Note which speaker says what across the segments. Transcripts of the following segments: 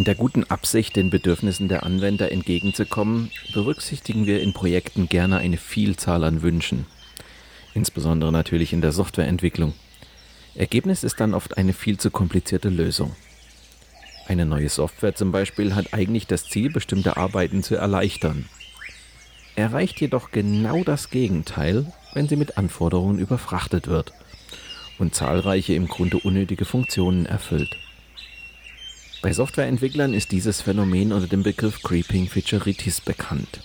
Speaker 1: In der guten Absicht, den Bedürfnissen der Anwender entgegenzukommen, berücksichtigen wir in Projekten gerne eine Vielzahl an Wünschen. Insbesondere natürlich in der Softwareentwicklung. Ergebnis ist dann oft eine viel zu komplizierte Lösung. Eine neue Software zum Beispiel hat eigentlich das Ziel, bestimmte Arbeiten zu erleichtern. Erreicht jedoch genau das Gegenteil, wenn sie mit Anforderungen überfrachtet wird und zahlreiche im Grunde unnötige Funktionen erfüllt. Bei Softwareentwicklern ist dieses Phänomen unter dem Begriff Creeping Featureitis bekannt.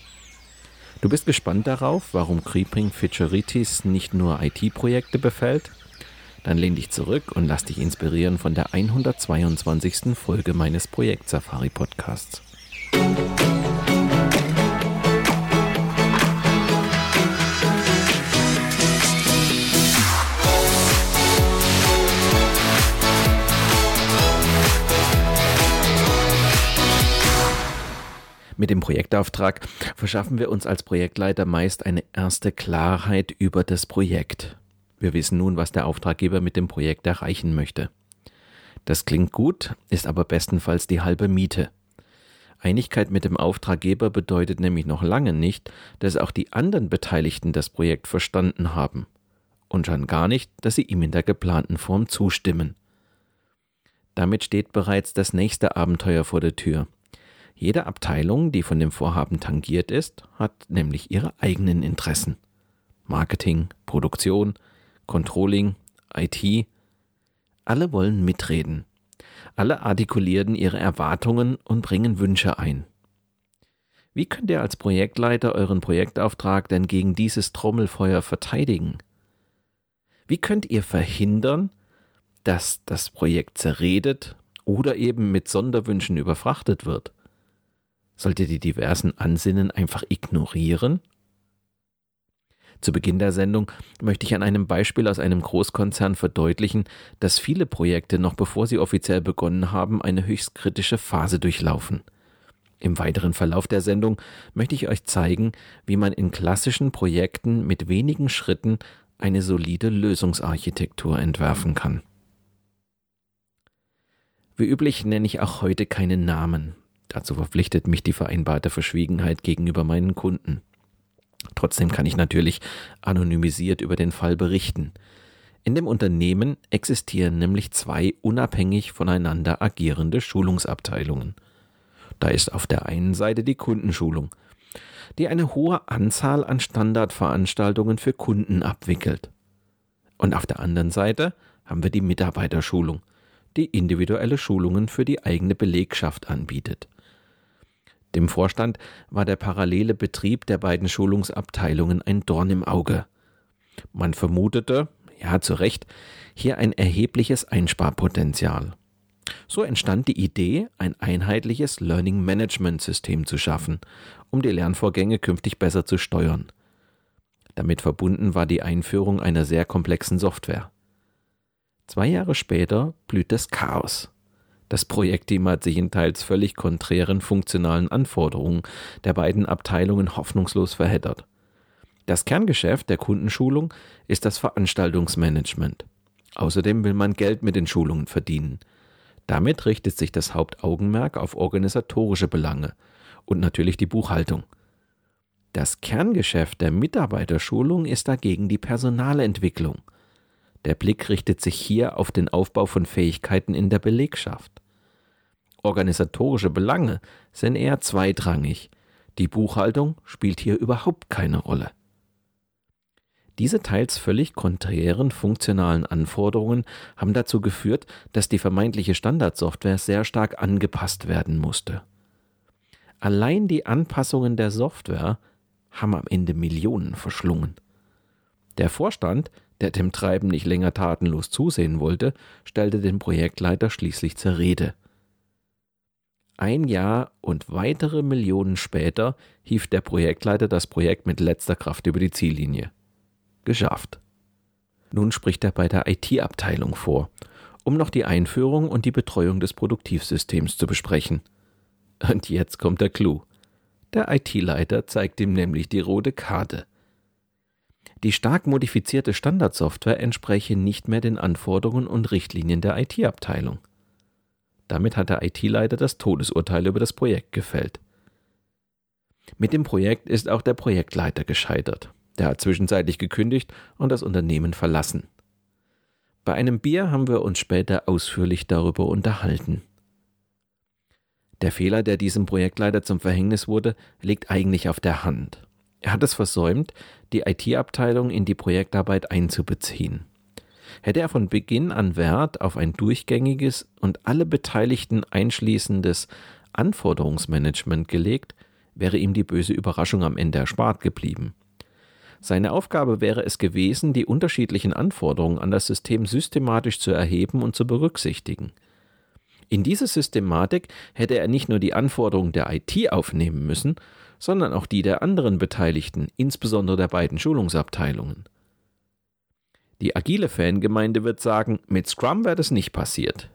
Speaker 1: Du bist gespannt darauf, warum Creeping Featureitis nicht nur IT-Projekte befällt? Dann lehn dich zurück und lass dich inspirieren von der 122. Folge meines Projekt Safari Podcasts. Mit dem Projektauftrag verschaffen wir uns als Projektleiter meist eine erste Klarheit über das Projekt. Wir wissen nun, was der Auftraggeber mit dem Projekt erreichen möchte. Das klingt gut, ist aber bestenfalls die halbe Miete. Einigkeit mit dem Auftraggeber bedeutet nämlich noch lange nicht, dass auch die anderen Beteiligten das Projekt verstanden haben. Und schon gar nicht, dass sie ihm in der geplanten Form zustimmen. Damit steht bereits das nächste Abenteuer vor der Tür. Jede Abteilung, die von dem Vorhaben tangiert ist, hat nämlich ihre eigenen Interessen. Marketing, Produktion, Controlling, IT. Alle wollen mitreden. Alle artikulieren ihre Erwartungen und bringen Wünsche ein. Wie könnt ihr als Projektleiter euren Projektauftrag denn gegen dieses Trommelfeuer verteidigen? Wie könnt ihr verhindern, dass das Projekt zerredet oder eben mit Sonderwünschen überfrachtet wird? Sollt ihr die diversen Ansinnen einfach ignorieren? Zu Beginn der Sendung möchte ich an einem Beispiel aus einem Großkonzern verdeutlichen, dass viele Projekte noch bevor sie offiziell begonnen haben, eine höchst kritische Phase durchlaufen. Im weiteren Verlauf der Sendung möchte ich euch zeigen, wie man in klassischen Projekten mit wenigen Schritten eine solide Lösungsarchitektur entwerfen kann. Wie üblich nenne ich auch heute keine Namen. Dazu verpflichtet mich die vereinbarte Verschwiegenheit gegenüber meinen Kunden. Trotzdem kann ich natürlich anonymisiert über den Fall berichten. In dem Unternehmen existieren nämlich zwei unabhängig voneinander agierende Schulungsabteilungen. Da ist auf der einen Seite die Kundenschulung, die eine hohe Anzahl an Standardveranstaltungen für Kunden abwickelt. Und auf der anderen Seite haben wir die Mitarbeiterschulung, die individuelle Schulungen für die eigene Belegschaft anbietet. Dem Vorstand war der parallele Betrieb der beiden Schulungsabteilungen ein Dorn im Auge. Man vermutete, ja zu Recht, hier ein erhebliches Einsparpotenzial. So entstand die Idee, ein einheitliches Learning Management System zu schaffen, um die Lernvorgänge künftig besser zu steuern. Damit verbunden war die Einführung einer sehr komplexen Software. Zwei Jahre später blüht das Chaos. Das Projektteam hat sich in teils völlig konträren funktionalen Anforderungen der beiden Abteilungen hoffnungslos verheddert. Das Kerngeschäft der Kundenschulung ist das Veranstaltungsmanagement. Außerdem will man Geld mit den Schulungen verdienen. Damit richtet sich das Hauptaugenmerk auf organisatorische Belange und natürlich die Buchhaltung. Das Kerngeschäft der Mitarbeiterschulung ist dagegen die Personalentwicklung – der Blick richtet sich hier auf den Aufbau von Fähigkeiten in der Belegschaft. Organisatorische Belange sind eher zweitrangig. Die Buchhaltung spielt hier überhaupt keine Rolle. Diese teils völlig konträren funktionalen Anforderungen haben dazu geführt, dass die vermeintliche Standardsoftware sehr stark angepasst werden musste. Allein die Anpassungen der Software haben am Ende Millionen verschlungen. Der Vorstand der dem Treiben nicht länger tatenlos zusehen wollte, stellte den Projektleiter schließlich zur Rede. Ein Jahr und weitere Millionen später hieft der Projektleiter das Projekt mit letzter Kraft über die Ziellinie. Geschafft. Nun spricht er bei der IT-Abteilung vor, um noch die Einführung und die Betreuung des Produktivsystems zu besprechen. Und jetzt kommt der Clou. Der IT-Leiter zeigt ihm nämlich die rote Karte. Die stark modifizierte Standardsoftware entspreche nicht mehr den Anforderungen und Richtlinien der IT-Abteilung. Damit hat der IT-Leiter das Todesurteil über das Projekt gefällt. Mit dem Projekt ist auch der Projektleiter gescheitert. Der hat zwischenzeitlich gekündigt und das Unternehmen verlassen. Bei einem Bier haben wir uns später ausführlich darüber unterhalten. Der Fehler, der diesem Projektleiter zum Verhängnis wurde, liegt eigentlich auf der Hand. Er hat es versäumt, die IT-Abteilung in die Projektarbeit einzubeziehen. Hätte er von Beginn an Wert auf ein durchgängiges und alle Beteiligten einschließendes Anforderungsmanagement gelegt, wäre ihm die böse Überraschung am Ende erspart geblieben. Seine Aufgabe wäre es gewesen, die unterschiedlichen Anforderungen an das System systematisch zu erheben und zu berücksichtigen. In diese Systematik hätte er nicht nur die Anforderungen der IT aufnehmen müssen, sondern auch die der anderen Beteiligten, insbesondere der beiden Schulungsabteilungen. Die agile Fangemeinde wird sagen, mit Scrum wäre das nicht passiert.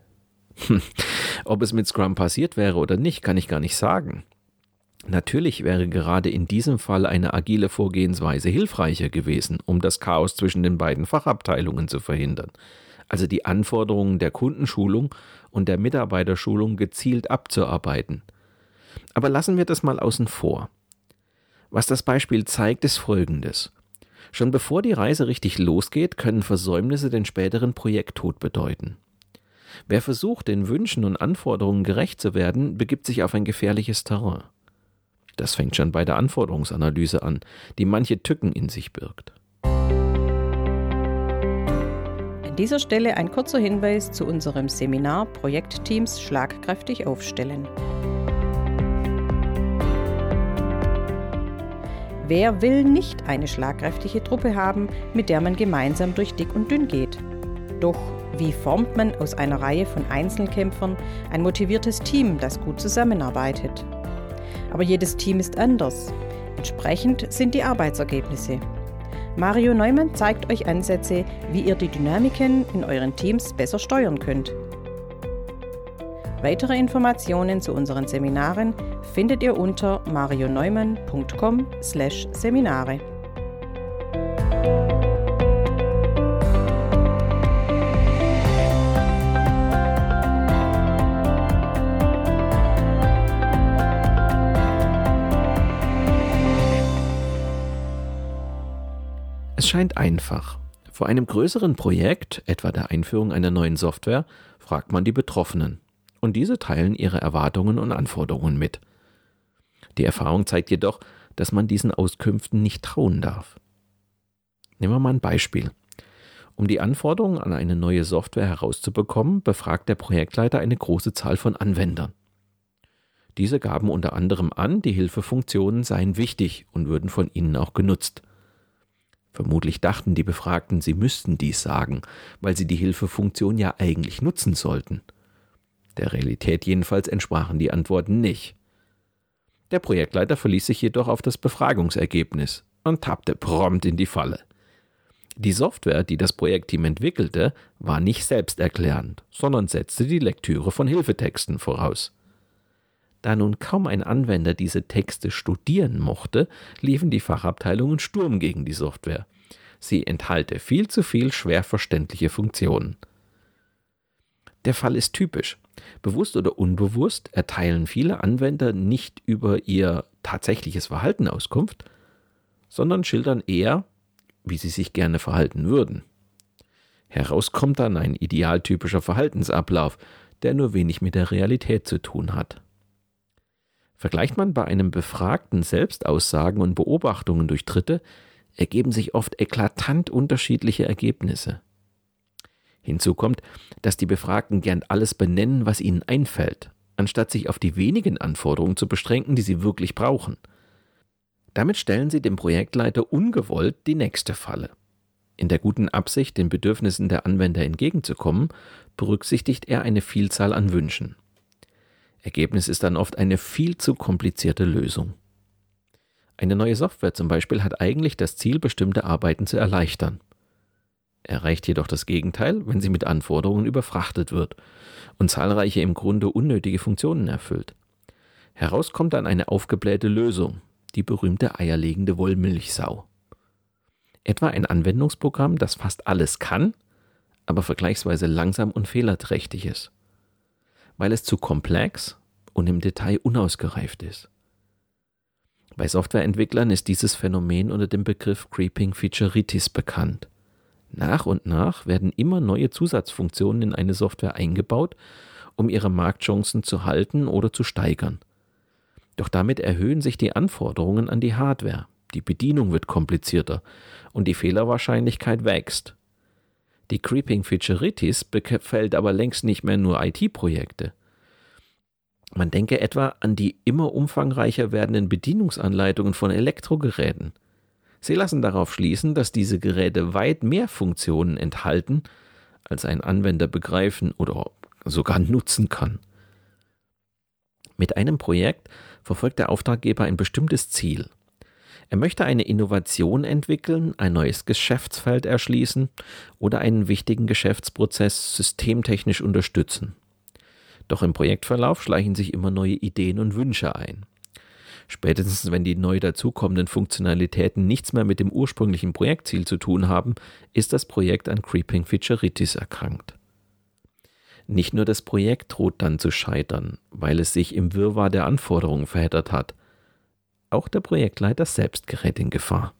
Speaker 1: Ob es mit Scrum passiert wäre oder nicht, kann ich gar nicht sagen. Natürlich wäre gerade in diesem Fall eine agile Vorgehensweise hilfreicher gewesen, um das Chaos zwischen den beiden Fachabteilungen zu verhindern, also die Anforderungen der Kundenschulung und der Mitarbeiterschulung gezielt abzuarbeiten. Aber lassen wir das mal außen vor. Was das Beispiel zeigt, ist Folgendes. Schon bevor die Reise richtig losgeht, können Versäumnisse den späteren Projekttod bedeuten. Wer versucht, den Wünschen und Anforderungen gerecht zu werden, begibt sich auf ein gefährliches Terrain. Das fängt schon bei der Anforderungsanalyse an, die manche Tücken in sich birgt.
Speaker 2: An dieser Stelle ein kurzer Hinweis zu unserem Seminar Projektteams schlagkräftig aufstellen. Wer will nicht eine schlagkräftige Truppe haben, mit der man gemeinsam durch dick und dünn geht? Doch wie formt man aus einer Reihe von Einzelkämpfern ein motiviertes Team, das gut zusammenarbeitet? Aber jedes Team ist anders. Entsprechend sind die Arbeitsergebnisse. Mario Neumann zeigt euch Ansätze, wie ihr die Dynamiken in euren Teams besser steuern könnt. Weitere Informationen zu unseren Seminaren findet ihr unter marioneumann.com/seminare.
Speaker 1: Es scheint einfach. Vor einem größeren Projekt, etwa der Einführung einer neuen Software, fragt man die Betroffenen und diese teilen ihre Erwartungen und Anforderungen mit. Die Erfahrung zeigt jedoch, dass man diesen Auskünften nicht trauen darf. Nehmen wir mal ein Beispiel. Um die Anforderungen an eine neue Software herauszubekommen, befragt der Projektleiter eine große Zahl von Anwendern. Diese gaben unter anderem an, die Hilfefunktionen seien wichtig und würden von ihnen auch genutzt. Vermutlich dachten die Befragten, sie müssten dies sagen, weil sie die Hilfefunktion ja eigentlich nutzen sollten. Der Realität jedenfalls entsprachen die Antworten nicht. Der Projektleiter verließ sich jedoch auf das Befragungsergebnis und tappte prompt in die Falle. Die Software, die das Projektteam entwickelte, war nicht selbsterklärend, sondern setzte die Lektüre von Hilfetexten voraus. Da nun kaum ein Anwender diese Texte studieren mochte, liefen die Fachabteilungen Sturm gegen die Software. Sie enthalte viel zu viel schwer verständliche Funktionen. Der Fall ist typisch. Bewusst oder unbewusst erteilen viele Anwender nicht über ihr tatsächliches Verhalten Auskunft, sondern schildern eher, wie sie sich gerne verhalten würden. Heraus kommt dann ein idealtypischer Verhaltensablauf, der nur wenig mit der Realität zu tun hat. Vergleicht man bei einem Befragten Selbstaussagen und Beobachtungen durch Dritte, ergeben sich oft eklatant unterschiedliche Ergebnisse. Hinzu kommt, dass die Befragten gern alles benennen, was ihnen einfällt, anstatt sich auf die wenigen Anforderungen zu beschränken, die sie wirklich brauchen. Damit stellen sie dem Projektleiter ungewollt die nächste Falle. In der guten Absicht, den Bedürfnissen der Anwender entgegenzukommen, berücksichtigt er eine Vielzahl an Wünschen. Ergebnis ist dann oft eine viel zu komplizierte Lösung. Eine neue Software zum Beispiel hat eigentlich das Ziel, bestimmte Arbeiten zu erleichtern. Erreicht jedoch das Gegenteil, wenn sie mit Anforderungen überfrachtet wird und zahlreiche im Grunde unnötige Funktionen erfüllt. Heraus kommt dann eine aufgeblähte Lösung, die berühmte eierlegende Wollmilchsau. Etwa ein Anwendungsprogramm, das fast alles kann, aber vergleichsweise langsam und fehlerträchtig ist, weil es zu komplex und im Detail unausgereift ist. Bei Softwareentwicklern ist dieses Phänomen unter dem Begriff Creeping Featureitis bekannt. Nach und nach werden immer neue Zusatzfunktionen in eine Software eingebaut, um ihre Marktchancen zu halten oder zu steigern. Doch damit erhöhen sich die Anforderungen an die Hardware, die Bedienung wird komplizierter und die Fehlerwahrscheinlichkeit wächst. Die Creeping Featureitis befällt aber längst nicht mehr nur IT-Projekte. Man denke etwa an die immer umfangreicher werdenden Bedienungsanleitungen von Elektrogeräten. Sie lassen darauf schließen, dass diese Geräte weit mehr Funktionen enthalten, als ein Anwender begreifen oder sogar nutzen kann. Mit einem Projekt verfolgt der Auftraggeber ein bestimmtes Ziel. Er möchte eine Innovation entwickeln, ein neues Geschäftsfeld erschließen oder einen wichtigen Geschäftsprozess systemtechnisch unterstützen. Doch im Projektverlauf schleichen sich immer neue Ideen und Wünsche ein. Spätestens wenn die neu dazukommenden Funktionalitäten nichts mehr mit dem ursprünglichen Projektziel zu tun haben, ist das Projekt an Creeping Featureitis erkrankt. Nicht nur das Projekt droht dann zu scheitern, weil es sich im Wirrwarr der Anforderungen verheddert hat. Auch der Projektleiter selbst gerät in Gefahr.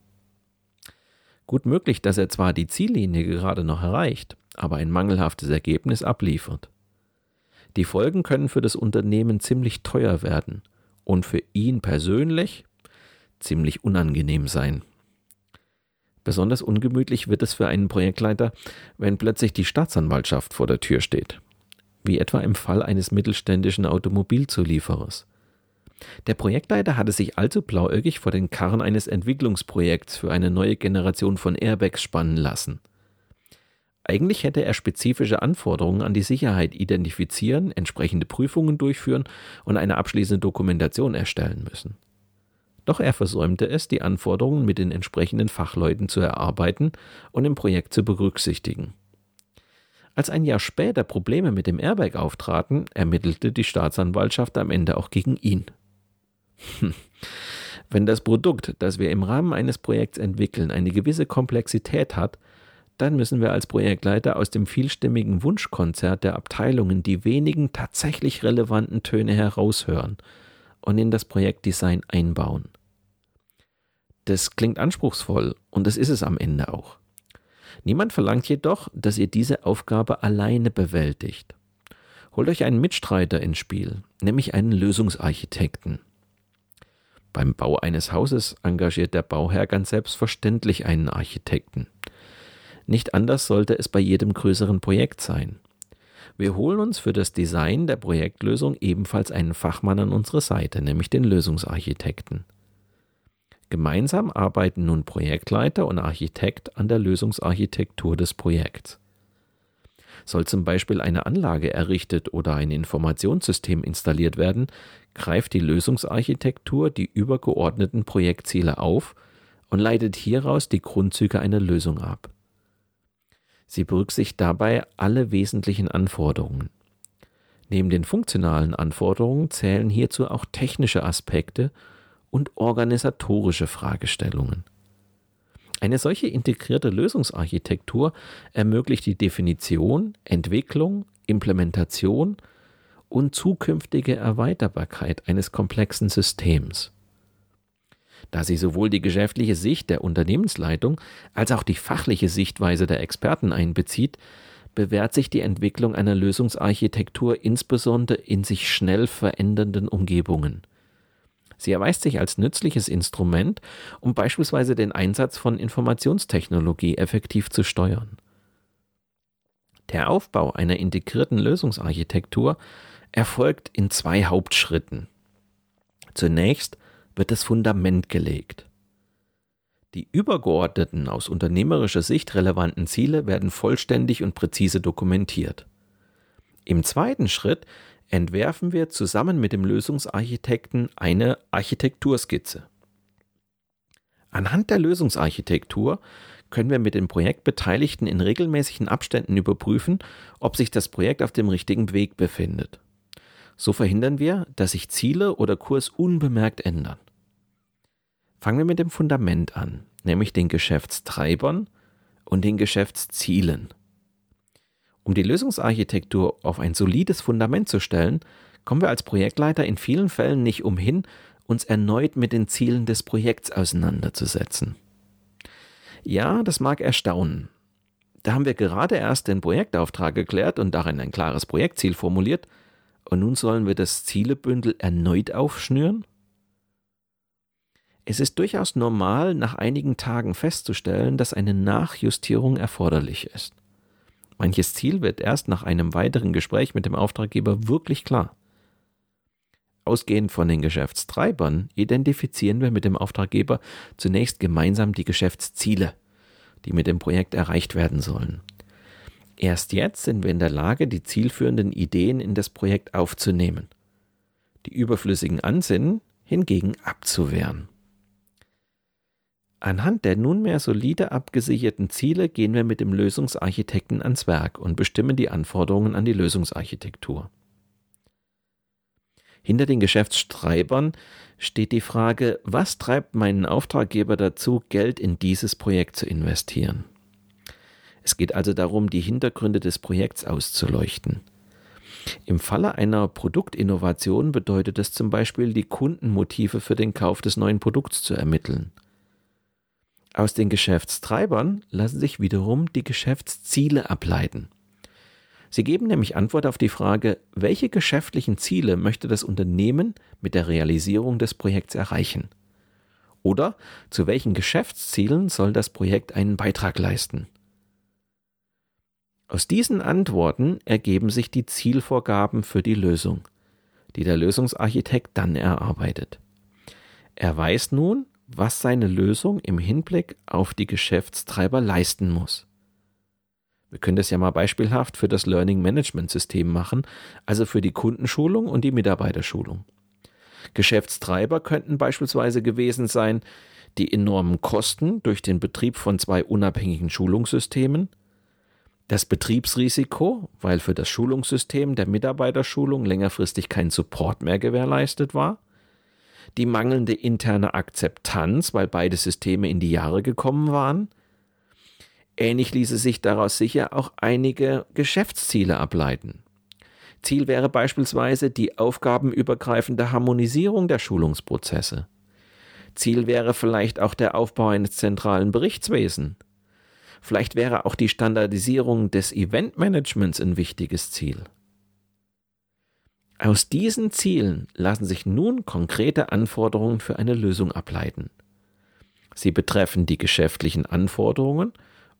Speaker 1: Gut möglich, dass er zwar die Ziellinie gerade noch erreicht, aber ein mangelhaftes Ergebnis abliefert. Die Folgen können für das Unternehmen ziemlich teuer werden und für ihn persönlich ziemlich unangenehm sein. Besonders ungemütlich wird es für einen Projektleiter, wenn plötzlich die Staatsanwaltschaft vor der Tür steht, wie etwa im Fall eines mittelständischen Automobilzulieferers. Der Projektleiter hatte sich allzu blauäugig vor den Karren eines Entwicklungsprojekts für eine neue Generation von Airbags spannen lassen. Eigentlich hätte er spezifische Anforderungen an die Sicherheit identifizieren, entsprechende Prüfungen durchführen und eine abschließende Dokumentation erstellen müssen. Doch er versäumte es, die Anforderungen mit den entsprechenden Fachleuten zu erarbeiten und im Projekt zu berücksichtigen. Als ein Jahr später Probleme mit dem Airbag auftraten, ermittelte die Staatsanwaltschaft am Ende auch gegen ihn. Hm. Wenn das Produkt, das wir im Rahmen eines Projekts entwickeln, eine gewisse Komplexität hat, dann müssen wir als Projektleiter aus dem vielstimmigen Wunschkonzert der Abteilungen die wenigen tatsächlich relevanten Töne heraushören und in das Projektdesign einbauen. Das klingt anspruchsvoll und das ist es am Ende auch. Niemand verlangt jedoch, dass ihr diese Aufgabe alleine bewältigt. Holt euch einen Mitstreiter ins Spiel, nämlich einen Lösungsarchitekten. Beim Bau eines Hauses engagiert der Bauherr ganz selbstverständlich einen Architekten. Nicht anders sollte es bei jedem größeren Projekt sein. Wir holen uns für das Design der Projektlösung ebenfalls einen Fachmann an unsere Seite, nämlich den Lösungsarchitekten. Gemeinsam arbeiten nun Projektleiter und Architekt an der Lösungsarchitektur des Projekts. Soll zum Beispiel eine Anlage errichtet oder ein Informationssystem installiert werden, greift die Lösungsarchitektur die übergeordneten Projektziele auf und leitet hieraus die Grundzüge einer Lösung ab. Sie berücksichtigt dabei alle wesentlichen Anforderungen. Neben den funktionalen Anforderungen zählen hierzu auch technische Aspekte und organisatorische Fragestellungen. Eine solche integrierte Lösungsarchitektur ermöglicht die Definition, Entwicklung, Implementation und zukünftige Erweiterbarkeit eines komplexen Systems da sie sowohl die geschäftliche Sicht der Unternehmensleitung als auch die fachliche Sichtweise der Experten einbezieht, bewährt sich die Entwicklung einer Lösungsarchitektur insbesondere in sich schnell verändernden Umgebungen. Sie erweist sich als nützliches Instrument, um beispielsweise den Einsatz von Informationstechnologie effektiv zu steuern. Der Aufbau einer integrierten Lösungsarchitektur erfolgt in zwei Hauptschritten. Zunächst wird das Fundament gelegt. Die übergeordneten, aus unternehmerischer Sicht relevanten Ziele werden vollständig und präzise dokumentiert. Im zweiten Schritt entwerfen wir zusammen mit dem Lösungsarchitekten eine Architekturskizze. Anhand der Lösungsarchitektur können wir mit den Projektbeteiligten in regelmäßigen Abständen überprüfen, ob sich das Projekt auf dem richtigen Weg befindet. So verhindern wir, dass sich Ziele oder Kurs unbemerkt ändern. Fangen wir mit dem Fundament an, nämlich den Geschäftstreibern und den Geschäftszielen. Um die Lösungsarchitektur auf ein solides Fundament zu stellen, kommen wir als Projektleiter in vielen Fällen nicht umhin, uns erneut mit den Zielen des Projekts auseinanderzusetzen. Ja, das mag erstaunen. Da haben wir gerade erst den Projektauftrag geklärt und darin ein klares Projektziel formuliert, und nun sollen wir das Zielebündel erneut aufschnüren? Es ist durchaus normal, nach einigen Tagen festzustellen, dass eine Nachjustierung erforderlich ist. Manches Ziel wird erst nach einem weiteren Gespräch mit dem Auftraggeber wirklich klar. Ausgehend von den Geschäftstreibern identifizieren wir mit dem Auftraggeber zunächst gemeinsam die Geschäftsziele, die mit dem Projekt erreicht werden sollen. Erst jetzt sind wir in der Lage, die zielführenden Ideen in das Projekt aufzunehmen, die überflüssigen Ansinnen hingegen abzuwehren. Anhand der nunmehr solide abgesicherten Ziele gehen wir mit dem Lösungsarchitekten ans Werk und bestimmen die Anforderungen an die Lösungsarchitektur. Hinter den Geschäftstreibern steht die Frage, was treibt meinen Auftraggeber dazu, Geld in dieses Projekt zu investieren? Es geht also darum, die Hintergründe des Projekts auszuleuchten. Im Falle einer Produktinnovation bedeutet es zum Beispiel, die Kundenmotive für den Kauf des neuen Produkts zu ermitteln. Aus den Geschäftstreibern lassen sich wiederum die Geschäftsziele ableiten. Sie geben nämlich Antwort auf die Frage, welche geschäftlichen Ziele möchte das Unternehmen mit der Realisierung des Projekts erreichen? Oder zu welchen Geschäftszielen soll das Projekt einen Beitrag leisten? Aus diesen Antworten ergeben sich die Zielvorgaben für die Lösung, die der Lösungsarchitekt dann erarbeitet. Er weiß nun, was seine Lösung im Hinblick auf die Geschäftstreiber leisten muss. Wir können das ja mal beispielhaft für das Learning Management System machen, also für die Kundenschulung und die Mitarbeiterschulung. Geschäftstreiber könnten beispielsweise gewesen sein, die enormen Kosten durch den Betrieb von zwei unabhängigen Schulungssystemen, das Betriebsrisiko, weil für das Schulungssystem der Mitarbeiterschulung längerfristig kein Support mehr gewährleistet war, die mangelnde interne Akzeptanz, weil beide Systeme in die Jahre gekommen waren. Ähnlich ließe sich daraus sicher auch einige Geschäftsziele ableiten. Ziel wäre beispielsweise die aufgabenübergreifende Harmonisierung der Schulungsprozesse. Ziel wäre vielleicht auch der Aufbau eines zentralen Berichtswesens Vielleicht wäre auch die Standardisierung des Eventmanagements ein wichtiges Ziel. Aus diesen Zielen lassen sich nun konkrete Anforderungen für eine Lösung ableiten. Sie betreffen die geschäftlichen Anforderungen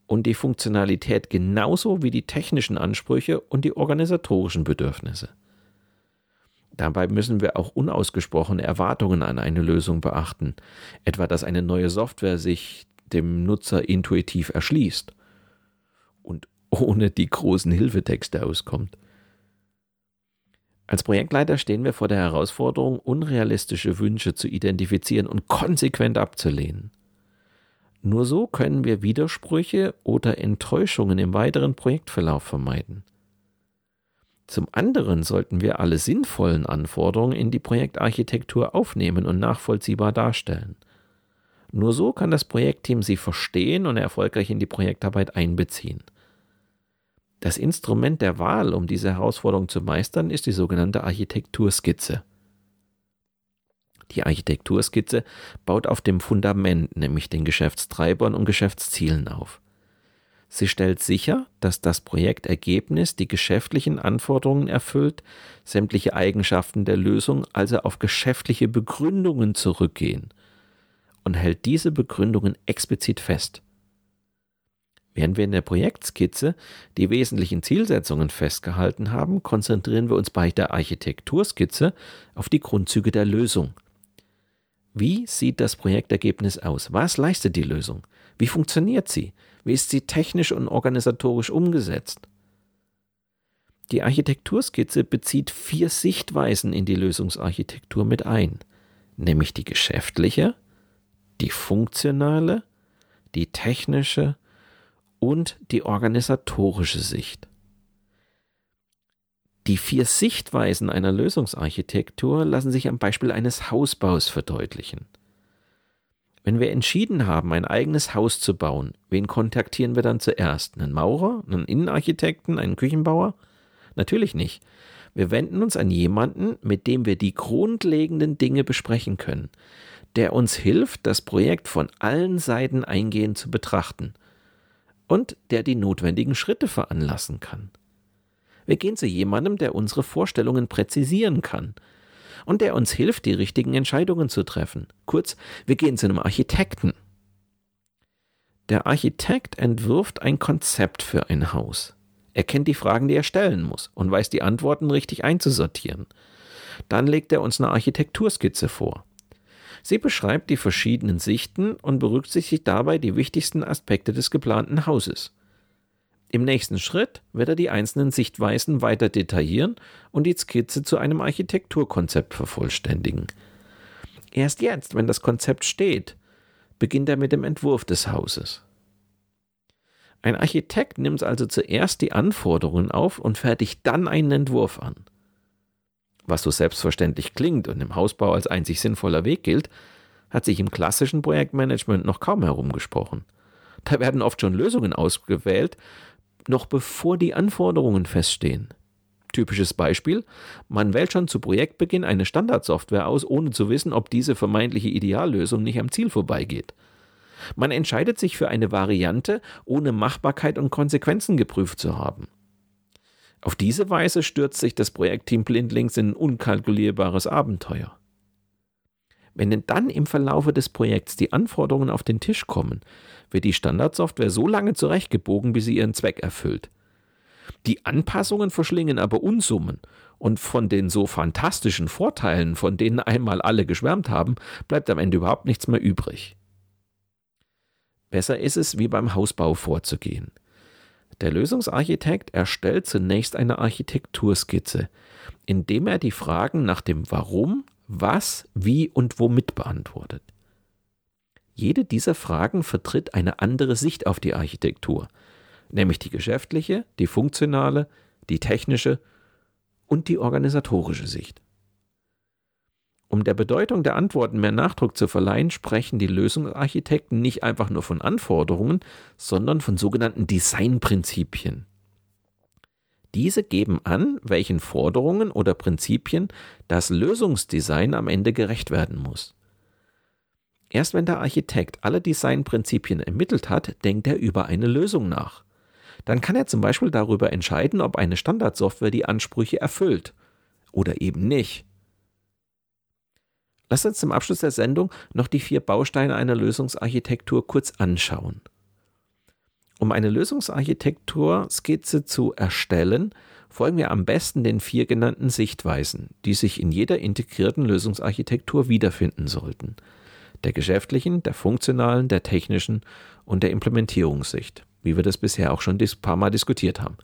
Speaker 1: und die Funktionalität genauso wie die technischen Ansprüche und die organisatorischen Bedürfnisse. Dabei müssen wir auch unausgesprochene Erwartungen an eine Lösung beachten, etwa dass eine neue Software sich dem Nutzer intuitiv erschließt und ohne die großen Hilfetexte auskommt. Als Projektleiter stehen wir vor der Herausforderung, unrealistische Wünsche zu identifizieren und konsequent abzulehnen. Nur so können wir Widersprüche oder Enttäuschungen im weiteren Projektverlauf vermeiden. Zum anderen sollten wir alle sinnvollen Anforderungen in die Projektarchitektur aufnehmen und nachvollziehbar darstellen. Nur so kann das Projektteam sie verstehen und erfolgreich in die Projektarbeit einbeziehen. Das Instrument der Wahl, um diese Herausforderung zu meistern, ist die sogenannte Architekturskizze. Die Architekturskizze baut auf dem Fundament, nämlich den Geschäftstreibern und Geschäftszielen auf. Sie stellt sicher, dass das Projektergebnis die geschäftlichen Anforderungen erfüllt, sämtliche Eigenschaften der Lösung also auf geschäftliche Begründungen zurückgehen und hält diese Begründungen explizit fest. Während wir in der Projektskizze die wesentlichen Zielsetzungen festgehalten haben, konzentrieren wir uns bei der Architekturskizze auf die Grundzüge der Lösung. Wie sieht das Projektergebnis aus? Was leistet die Lösung? Wie funktioniert sie? Wie ist sie technisch und organisatorisch umgesetzt? Die Architekturskizze bezieht vier Sichtweisen in die Lösungsarchitektur mit ein, nämlich die geschäftliche, die funktionale, die technische und die organisatorische Sicht. Die vier Sichtweisen einer Lösungsarchitektur lassen sich am Beispiel eines Hausbaus verdeutlichen. Wenn wir entschieden haben, ein eigenes Haus zu bauen, wen kontaktieren wir dann zuerst? Einen Maurer, einen Innenarchitekten, einen Küchenbauer? Natürlich nicht. Wir wenden uns an jemanden, mit dem wir die grundlegenden Dinge besprechen können, der uns hilft, das Projekt von allen Seiten eingehend zu betrachten und der die notwendigen Schritte veranlassen kann. Wir gehen zu jemandem, der unsere Vorstellungen präzisieren kann und der uns hilft, die richtigen Entscheidungen zu treffen. Kurz, wir gehen zu einem Architekten. Der Architekt entwirft ein Konzept für ein Haus. Er kennt die Fragen, die er stellen muss und weiß die Antworten richtig einzusortieren. Dann legt er uns eine Architekturskizze vor. Sie beschreibt die verschiedenen Sichten und berücksichtigt dabei die wichtigsten Aspekte des geplanten Hauses. Im nächsten Schritt wird er die einzelnen Sichtweisen weiter detaillieren und die Skizze zu einem Architekturkonzept vervollständigen. Erst jetzt, wenn das Konzept steht, beginnt er mit dem Entwurf des Hauses. Ein Architekt nimmt also zuerst die Anforderungen auf und fertigt dann einen Entwurf an. Was so selbstverständlich klingt und im Hausbau als einzig sinnvoller Weg gilt, hat sich im klassischen Projektmanagement noch kaum herumgesprochen. Da werden oft schon Lösungen ausgewählt, noch bevor die Anforderungen feststehen. Typisches Beispiel, man wählt schon zu Projektbeginn eine Standardsoftware aus, ohne zu wissen, ob diese vermeintliche Ideallösung nicht am Ziel vorbeigeht. Man entscheidet sich für eine Variante, ohne Machbarkeit und Konsequenzen geprüft zu haben. Auf diese Weise stürzt sich das Projektteam blindlings in ein unkalkulierbares Abenteuer. Wenn dann im Verlaufe des Projekts die Anforderungen auf den Tisch kommen, wird die Standardsoftware so lange zurechtgebogen, bis sie ihren Zweck erfüllt. Die Anpassungen verschlingen aber Unsummen und von den so fantastischen Vorteilen, von denen einmal alle geschwärmt haben, bleibt am Ende überhaupt nichts mehr übrig. Besser ist es, wie beim Hausbau vorzugehen. Der Lösungsarchitekt erstellt zunächst eine Architekturskizze, indem er die Fragen nach dem Warum, Was, Wie und Womit beantwortet. Jede dieser Fragen vertritt eine andere Sicht auf die Architektur, nämlich die geschäftliche, die funktionale, die technische und die organisatorische Sicht. Um der Bedeutung der Antworten mehr Nachdruck zu verleihen, sprechen die Lösungsarchitekten nicht einfach nur von Anforderungen, sondern von sogenannten Designprinzipien. Diese geben an, welchen Forderungen oder Prinzipien das Lösungsdesign am Ende gerecht werden muss. Erst wenn der Architekt alle Designprinzipien ermittelt hat, denkt er über eine Lösung nach. Dann kann er zum Beispiel darüber entscheiden, ob eine Standardsoftware die Ansprüche erfüllt oder eben nicht. Lass uns zum Abschluss der Sendung noch die vier Bausteine einer Lösungsarchitektur kurz anschauen. Um eine Lösungsarchitektur-Skizze zu erstellen, folgen wir am besten den vier genannten Sichtweisen, die sich in jeder integrierten Lösungsarchitektur wiederfinden sollten. Der geschäftlichen, der funktionalen, der technischen und der Implementierungssicht, wie wir das bisher auch schon ein paar Mal diskutiert haben.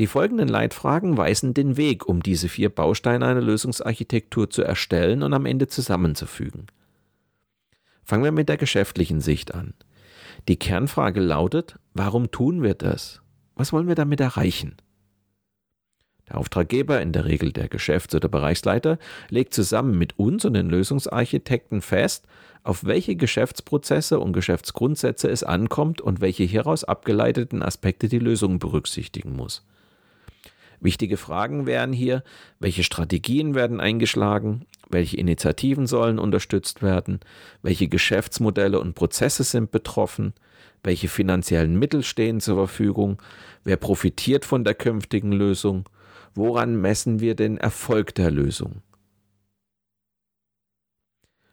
Speaker 1: Die folgenden Leitfragen weisen den Weg, um diese vier Bausteine einer Lösungsarchitektur zu erstellen und am Ende zusammenzufügen. Fangen wir mit der geschäftlichen Sicht an. Die Kernfrage lautet, warum tun wir das? Was wollen wir damit erreichen? Der Auftraggeber, in der Regel der Geschäfts- oder Bereichsleiter, legt zusammen mit uns und den Lösungsarchitekten fest, auf welche Geschäftsprozesse und Geschäftsgrundsätze es ankommt und welche hieraus abgeleiteten Aspekte die Lösung berücksichtigen muss. Wichtige Fragen wären hier, welche Strategien werden eingeschlagen, welche Initiativen sollen unterstützt werden, welche Geschäftsmodelle und Prozesse sind betroffen, welche finanziellen Mittel stehen zur Verfügung, wer profitiert von der künftigen Lösung, woran messen wir den Erfolg der Lösung.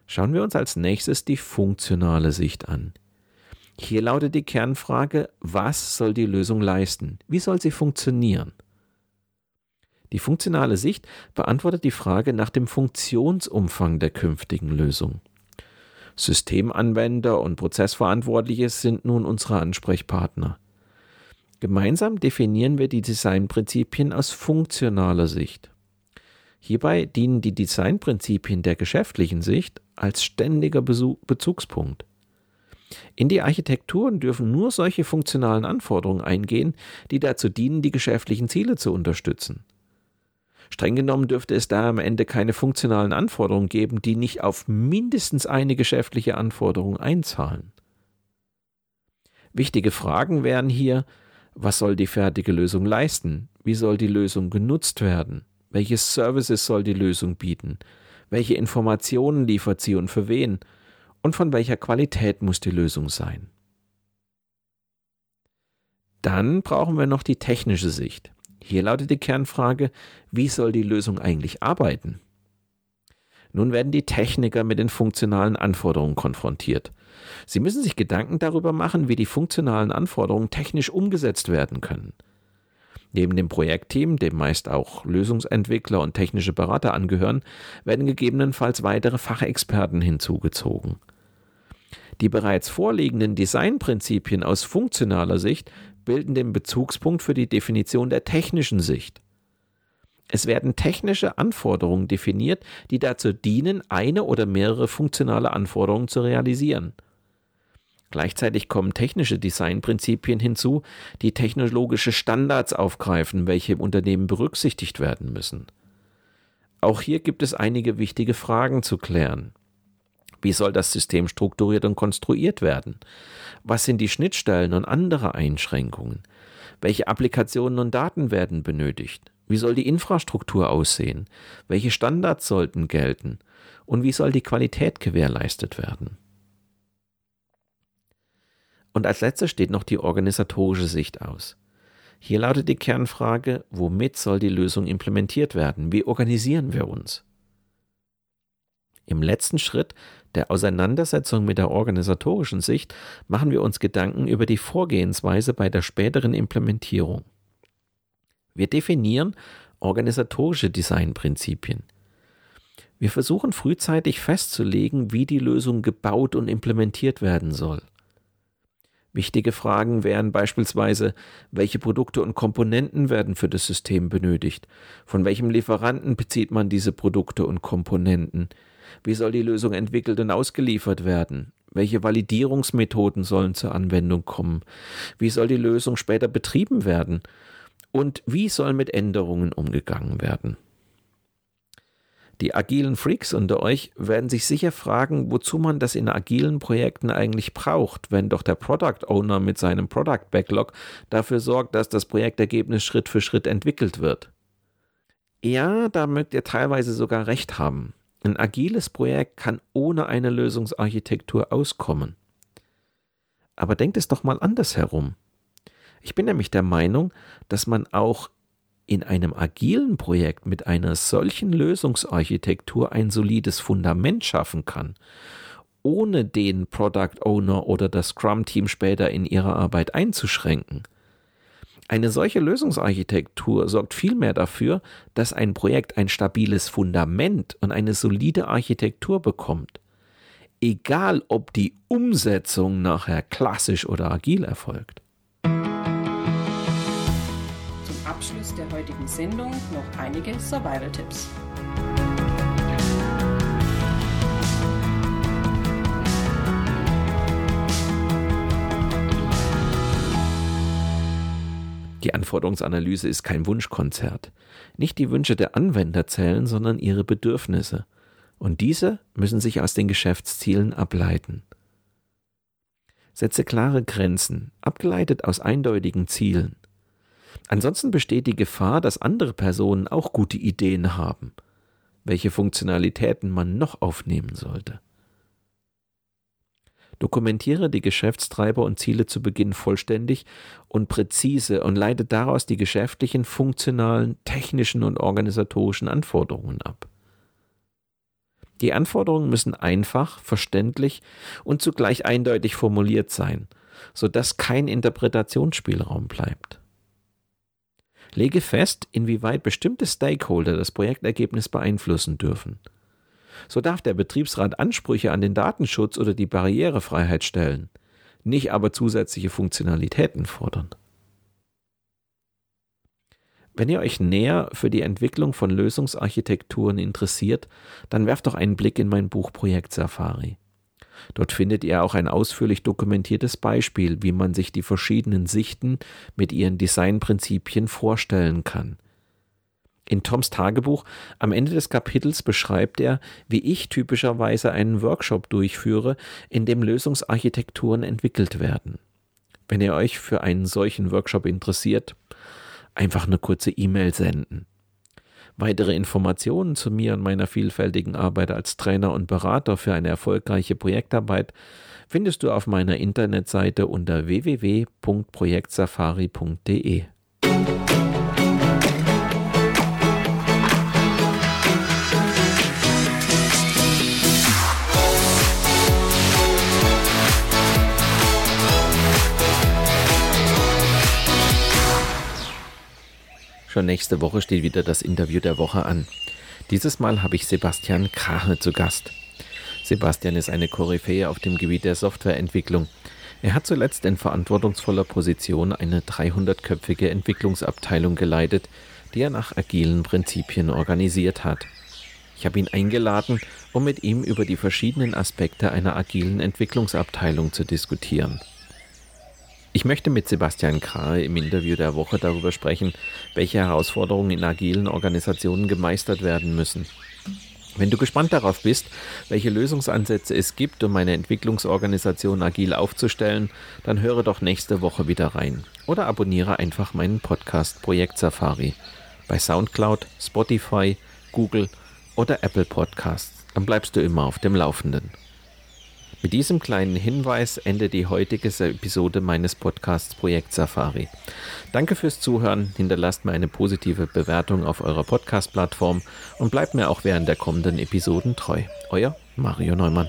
Speaker 1: Schauen wir uns als nächstes die funktionale Sicht an. Hier lautet die Kernfrage, was soll die Lösung leisten? Wie soll sie funktionieren? Die funktionale Sicht beantwortet die Frage nach dem Funktionsumfang der künftigen Lösung. Systemanwender und Prozessverantwortliche sind nun unsere Ansprechpartner. Gemeinsam definieren wir die Designprinzipien aus funktionaler Sicht. Hierbei dienen die Designprinzipien der geschäftlichen Sicht als ständiger Bezugspunkt. In die Architekturen dürfen nur solche funktionalen Anforderungen eingehen, die dazu dienen, die geschäftlichen Ziele zu unterstützen. Streng genommen dürfte es da am Ende keine funktionalen Anforderungen geben, die nicht auf mindestens eine geschäftliche Anforderung einzahlen. Wichtige Fragen wären hier, was soll die fertige Lösung leisten? Wie soll die Lösung genutzt werden? Welche Services soll die Lösung bieten? Welche Informationen liefert sie und für wen? Und von welcher Qualität muss die Lösung sein? Dann brauchen wir noch die technische Sicht. Hier lautet die Kernfrage, wie soll die Lösung eigentlich arbeiten? Nun werden die Techniker mit den funktionalen Anforderungen konfrontiert. Sie müssen sich Gedanken darüber machen, wie die funktionalen Anforderungen technisch umgesetzt werden können. Neben dem Projektteam, dem meist auch Lösungsentwickler und technische Berater angehören, werden gegebenenfalls weitere Fachexperten hinzugezogen. Die bereits vorliegenden Designprinzipien aus funktionaler Sicht bilden den Bezugspunkt für die Definition der technischen Sicht. Es werden technische Anforderungen definiert, die dazu dienen, eine oder mehrere funktionale Anforderungen zu realisieren. Gleichzeitig kommen technische Designprinzipien hinzu, die technologische Standards aufgreifen, welche im Unternehmen berücksichtigt werden müssen. Auch hier gibt es einige wichtige Fragen zu klären. Wie soll das System strukturiert und konstruiert werden? Was sind die Schnittstellen und andere Einschränkungen? Welche Applikationen und Daten werden benötigt? Wie soll die Infrastruktur aussehen? Welche Standards sollten gelten? Und wie soll die Qualität gewährleistet werden? Und als letztes steht noch die organisatorische Sicht aus. Hier lautet die Kernfrage, womit soll die Lösung implementiert werden? Wie organisieren wir uns? Im letzten Schritt der Auseinandersetzung mit der organisatorischen Sicht machen wir uns Gedanken über die Vorgehensweise bei der späteren Implementierung. Wir definieren organisatorische Designprinzipien. Wir versuchen frühzeitig festzulegen, wie die Lösung gebaut und implementiert werden soll. Wichtige Fragen wären beispielsweise, welche Produkte und Komponenten werden für das System benötigt? Von welchem Lieferanten bezieht man diese Produkte und Komponenten? Wie soll die Lösung entwickelt und ausgeliefert werden? Welche Validierungsmethoden sollen zur Anwendung kommen? Wie soll die Lösung später betrieben werden? Und wie soll mit Änderungen umgegangen werden? Die agilen Freaks unter euch werden sich sicher fragen, wozu man das in agilen Projekten eigentlich braucht, wenn doch der Product Owner mit seinem Product Backlog dafür sorgt, dass das Projektergebnis Schritt für Schritt entwickelt wird. Ja, da mögt ihr teilweise sogar recht haben. Ein agiles Projekt kann ohne eine Lösungsarchitektur auskommen. Aber denkt es doch mal anders herum. Ich bin nämlich der Meinung, dass man auch in einem agilen Projekt mit einer solchen Lösungsarchitektur ein solides Fundament schaffen kann, ohne den Product Owner oder das Scrum-Team später in ihrer Arbeit einzuschränken. Eine solche Lösungsarchitektur sorgt vielmehr dafür, dass ein Projekt ein stabiles Fundament und eine solide Architektur bekommt. Egal, ob die Umsetzung nachher klassisch oder agil erfolgt.
Speaker 2: Abschluss der heutigen Sendung noch einige Survival-Tipps.
Speaker 1: Die Anforderungsanalyse ist kein Wunschkonzert. Nicht die Wünsche der Anwender zählen, sondern ihre Bedürfnisse. Und diese müssen sich aus den Geschäftszielen ableiten. Setze klare Grenzen, abgeleitet aus eindeutigen Zielen. Ansonsten besteht die Gefahr, dass andere Personen auch gute Ideen haben, welche Funktionalitäten man noch aufnehmen sollte. Dokumentiere die Geschäftstreiber und Ziele zu Beginn vollständig und präzise und leite daraus die geschäftlichen, funktionalen, technischen und organisatorischen Anforderungen ab. Die Anforderungen müssen einfach, verständlich und zugleich eindeutig formuliert sein, sodass kein Interpretationsspielraum bleibt. Lege fest, inwieweit bestimmte Stakeholder das Projektergebnis beeinflussen dürfen. So darf der Betriebsrat Ansprüche an den Datenschutz oder die Barrierefreiheit stellen, nicht aber zusätzliche Funktionalitäten fordern. Wenn ihr euch näher für die Entwicklung von Lösungsarchitekturen interessiert, dann werft doch einen Blick in mein Buch Projekt Safari. Dort findet ihr auch ein ausführlich dokumentiertes Beispiel, wie man sich die verschiedenen Sichten mit ihren Designprinzipien vorstellen kann. In Toms Tagebuch am Ende des Kapitels beschreibt er, wie ich typischerweise einen Workshop durchführe, in dem Lösungsarchitekturen entwickelt werden. Wenn ihr euch für einen solchen Workshop interessiert, einfach eine kurze E-Mail senden. Weitere Informationen zu mir und meiner vielfältigen Arbeit als Trainer und Berater für eine erfolgreiche Projektarbeit findest du auf meiner Internetseite unter www.projektsafari.de. Schon nächste Woche steht wieder das Interview der Woche an. Dieses Mal habe ich Sebastian Krahe zu Gast. Sebastian ist eine Koryphäe auf dem Gebiet der Softwareentwicklung. Er hat zuletzt in verantwortungsvoller Position eine 300-köpfige Entwicklungsabteilung geleitet, die er nach agilen Prinzipien organisiert hat. Ich habe ihn eingeladen, um mit ihm über die verschiedenen Aspekte einer agilen Entwicklungsabteilung zu diskutieren. Ich möchte mit Sebastian Krahe im Interview der Woche darüber sprechen, welche Herausforderungen in agilen Organisationen gemeistert werden müssen. Wenn du gespannt darauf bist, welche Lösungsansätze es gibt, um eine Entwicklungsorganisation agil aufzustellen, dann höre doch nächste Woche wieder rein oder abonniere einfach meinen Podcast Projekt Safari bei SoundCloud, Spotify, Google oder Apple Podcasts. Dann bleibst du immer auf dem Laufenden. Mit diesem kleinen Hinweis endet die heutige Episode meines Podcasts Projekt Safari. Danke fürs Zuhören, hinterlasst mir eine positive Bewertung auf eurer Podcast-Plattform und bleibt mir auch während der kommenden Episoden treu. Euer Mario Neumann.